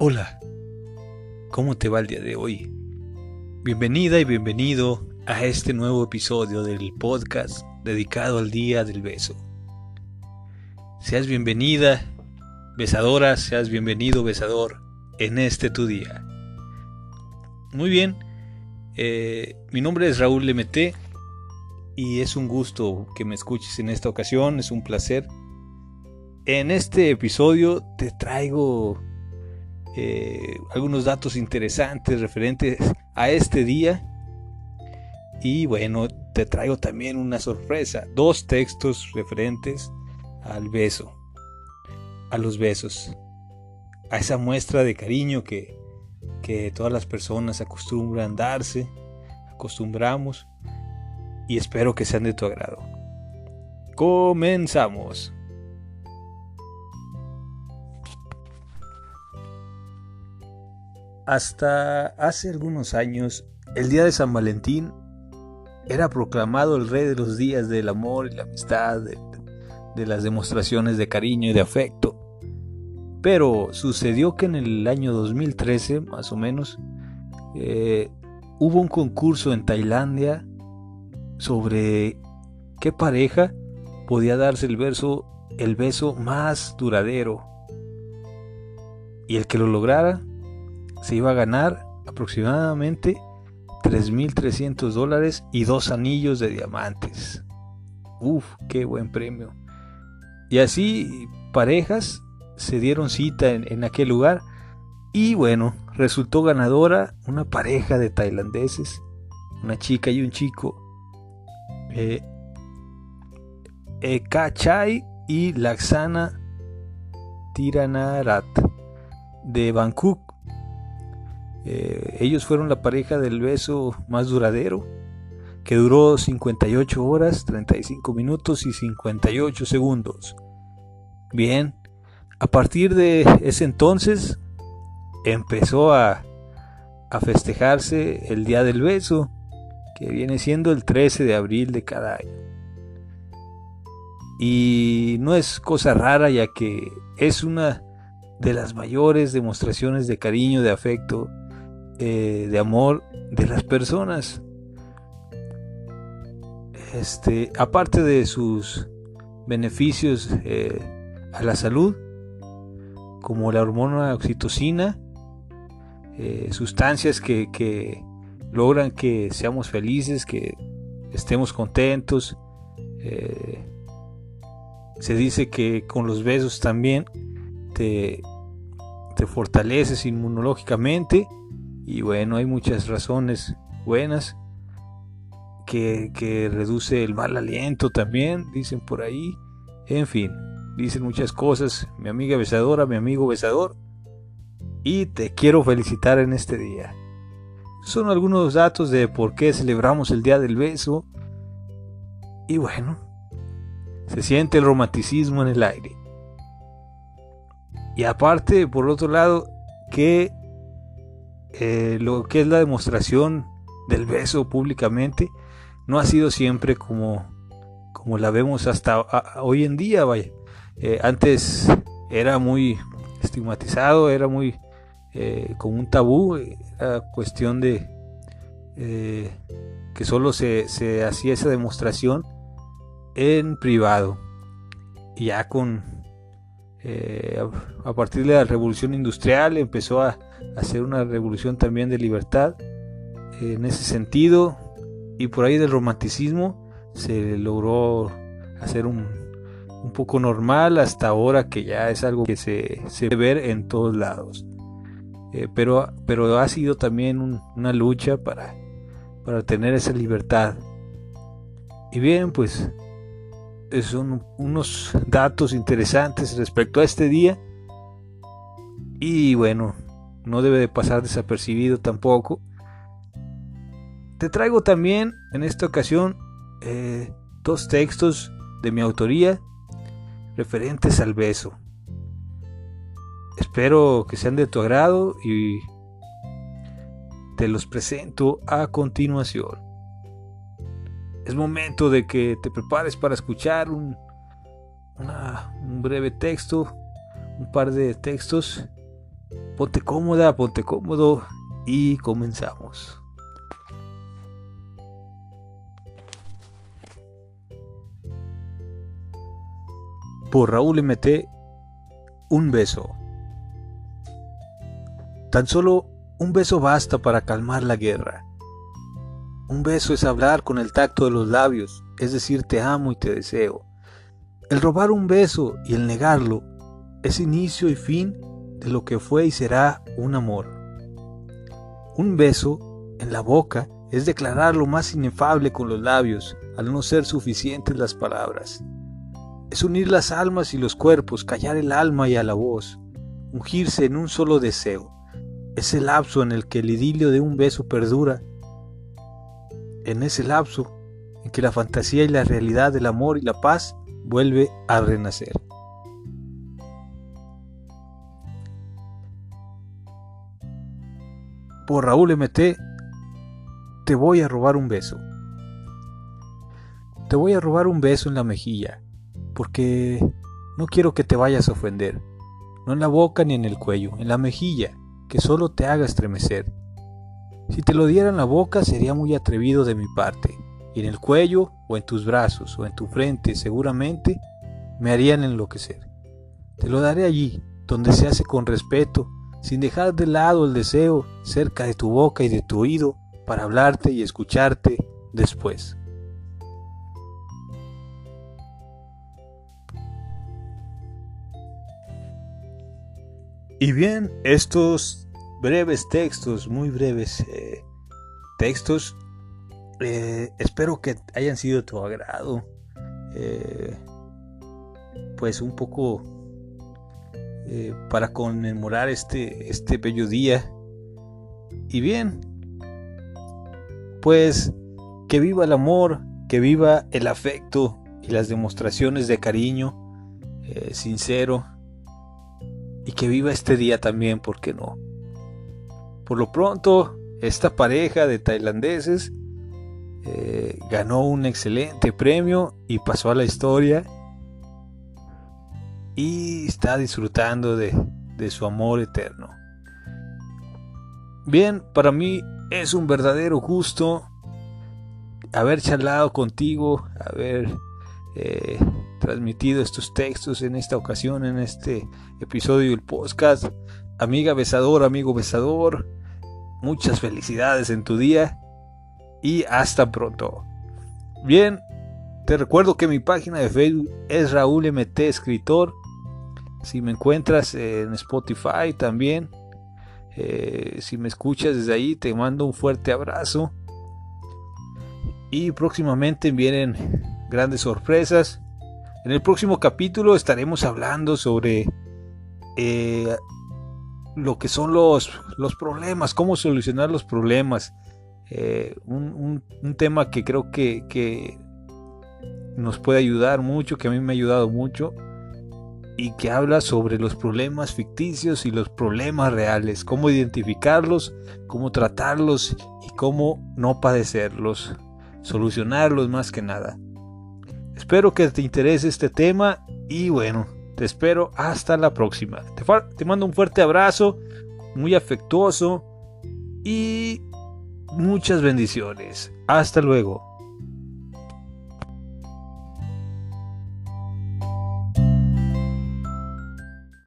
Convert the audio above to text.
Hola, ¿cómo te va el día de hoy? Bienvenida y bienvenido a este nuevo episodio del podcast dedicado al Día del Beso. Seas bienvenida, besadora, seas bienvenido, besador, en este tu día. Muy bien, eh, mi nombre es Raúl MT y es un gusto que me escuches en esta ocasión, es un placer. En este episodio te traigo eh, algunos datos interesantes referentes a este día. Y bueno, te traigo también una sorpresa, dos textos referentes al beso, a los besos, a esa muestra de cariño que, que todas las personas acostumbran darse, acostumbramos, y espero que sean de tu agrado. Comenzamos. Hasta hace algunos años, el día de San Valentín era proclamado el rey de los días del amor y la amistad, de, las demostraciones de cariño y de afecto. Pero sucedió que en el año 2013, más o menos, eh, hubo un concurso en Tailandia sobre qué pareja podía darse el, verso, el beso más duradero. Y el que lo lograra se iba a ganar aproximadamente 3.300 dólares y dos anillos de diamantes. Uf, qué buen premio. Y así parejas se dieron cita en, aquel lugar y bueno, resultó ganadora una pareja de tailandeses, una chica y un chico, eh, Ekachai y Laxana Tiranarat de Bangkok, eh, ellos fueron la pareja del beso más duradero, que duró 58 horas, 35 minutos y 58 segundos. Bien, a partir de ese entonces empezó a, a festejarse el Día del Beso, que viene siendo el 13 de abril de cada año. Y no es cosa rara ya que es una de las mayores demostraciones de cariño, de afecto eh, de amor de las personas. Este, aparte de sus beneficios eh, a la salud, como la hormona oxitocina, eh, sustancias que, que, logran que seamos felices, que estemos contentos. se dice que con los besos también te, te fortaleces inmunológicamente y bueno, hay muchas razones buenas que, reduce el mal aliento también, dicen por ahí. En fin, dicen muchas cosas, mi amiga besadora, mi amigo besador. Y te quiero felicitar en este día. Son algunos datos de por qué celebramos el Día del Beso. Y bueno, se siente el romanticismo en el aire. Y aparte, por otro lado, que eh, lo que es la demostración del beso públicamente no ha sido siempre como, como la vemos hasta hoy en día, vaya. Eh, antes era muy estigmatizado, era muy eh, como un tabú, era cuestión de que solo se, se, hacía esa demostración en privado. Y ya con a partir de la revolución industrial empezó a hacer una revolución también de libertad en ese sentido y por ahí del romanticismo se logró hacer un, un poco normal hasta ahora que ya es algo que se, se ver en todos lados. Eh, pero, pero ha sido también una lucha para, para tener esa libertad. Y bien pues son unos datos interesantes respecto a este día. Y bueno no debe de pasar desapercibido tampoco. Te traigo también en esta ocasión eh, dos textos de mi autoría referentes al beso. Espero que sean de tu agrado y te los presento a continuación. Es momento de que te prepares para escuchar un, un breve texto, un par de textos Ponte cómoda, ponte cómodo y comenzamos. Por Raúl MT, un beso. Tan solo un beso basta para calmar la guerra. Un beso es hablar con el tacto de los labios, es decir, te amo y te deseo. El robar un beso y el negarlo es inicio y fin de lo que fue y será un amor. Un beso en la boca es declarar lo más inefable con los labios, al no ser suficientes las palabras. Es unir las almas y los cuerpos, callar el alma y a la voz, ungirse en un solo deseo. Es el lapso en el que el idilio de un beso perdura. En ese lapso en que la fantasía y la realidad del amor y la paz vuelve a renacer. Por Raúl MT, te voy a robar un beso. Te voy a robar un beso en la mejilla, porque no quiero que te vayas a ofender, no en la boca ni en el cuello, en la mejilla, que solo te haga estremecer. Si te lo diera en la boca sería muy atrevido de mi parte, y en el cuello o en tus brazos o en tu frente seguramente me harían enloquecer. Te lo daré allí, donde se hace con respeto, sin dejar de lado el deseo cerca de tu boca y de tu oído para hablarte y escucharte después. Y bien, estos breves textos, muy breves eh, textos, eh, espero que hayan sido de tu agrado. Eh, pues un poco eh, para conmemorar este, este bello día. Y bien, pues que viva el amor, que viva el afecto y las demostraciones de cariño eh, sincero. Y que viva este día también, ¿por qué no? Por lo pronto, esta pareja de tailandeses eh, ganó un excelente premio y pasó a la historia y está disfrutando de, su amor eterno. Bien, para mí es un verdadero gusto haber charlado contigo, haber eh, transmitido estos textos en esta ocasión, en este episodio del podcast. Amiga besador, amigo besador, muchas felicidades en tu día y hasta pronto. Bien, te recuerdo que mi página de Facebook es Raúl MT Escritor si me encuentras en Spotify también, eh, si me escuchas desde ahí, te mando un fuerte abrazo. Y próximamente vienen grandes sorpresas. En el próximo capítulo estaremos hablando sobre eh, lo que son los, los, problemas, cómo solucionar los problemas. Eh, un, tema que creo que, que nos puede ayudar mucho, que a mí me ha ayudado mucho y que habla sobre los problemas ficticios y los problemas reales, cómo identificarlos, cómo tratarlos y cómo no padecerlos, solucionarlos más que nada. Espero que te interese este tema y bueno, te espero hasta la próxima. Te, mando un fuerte abrazo, muy afectuoso y muchas bendiciones. Hasta luego.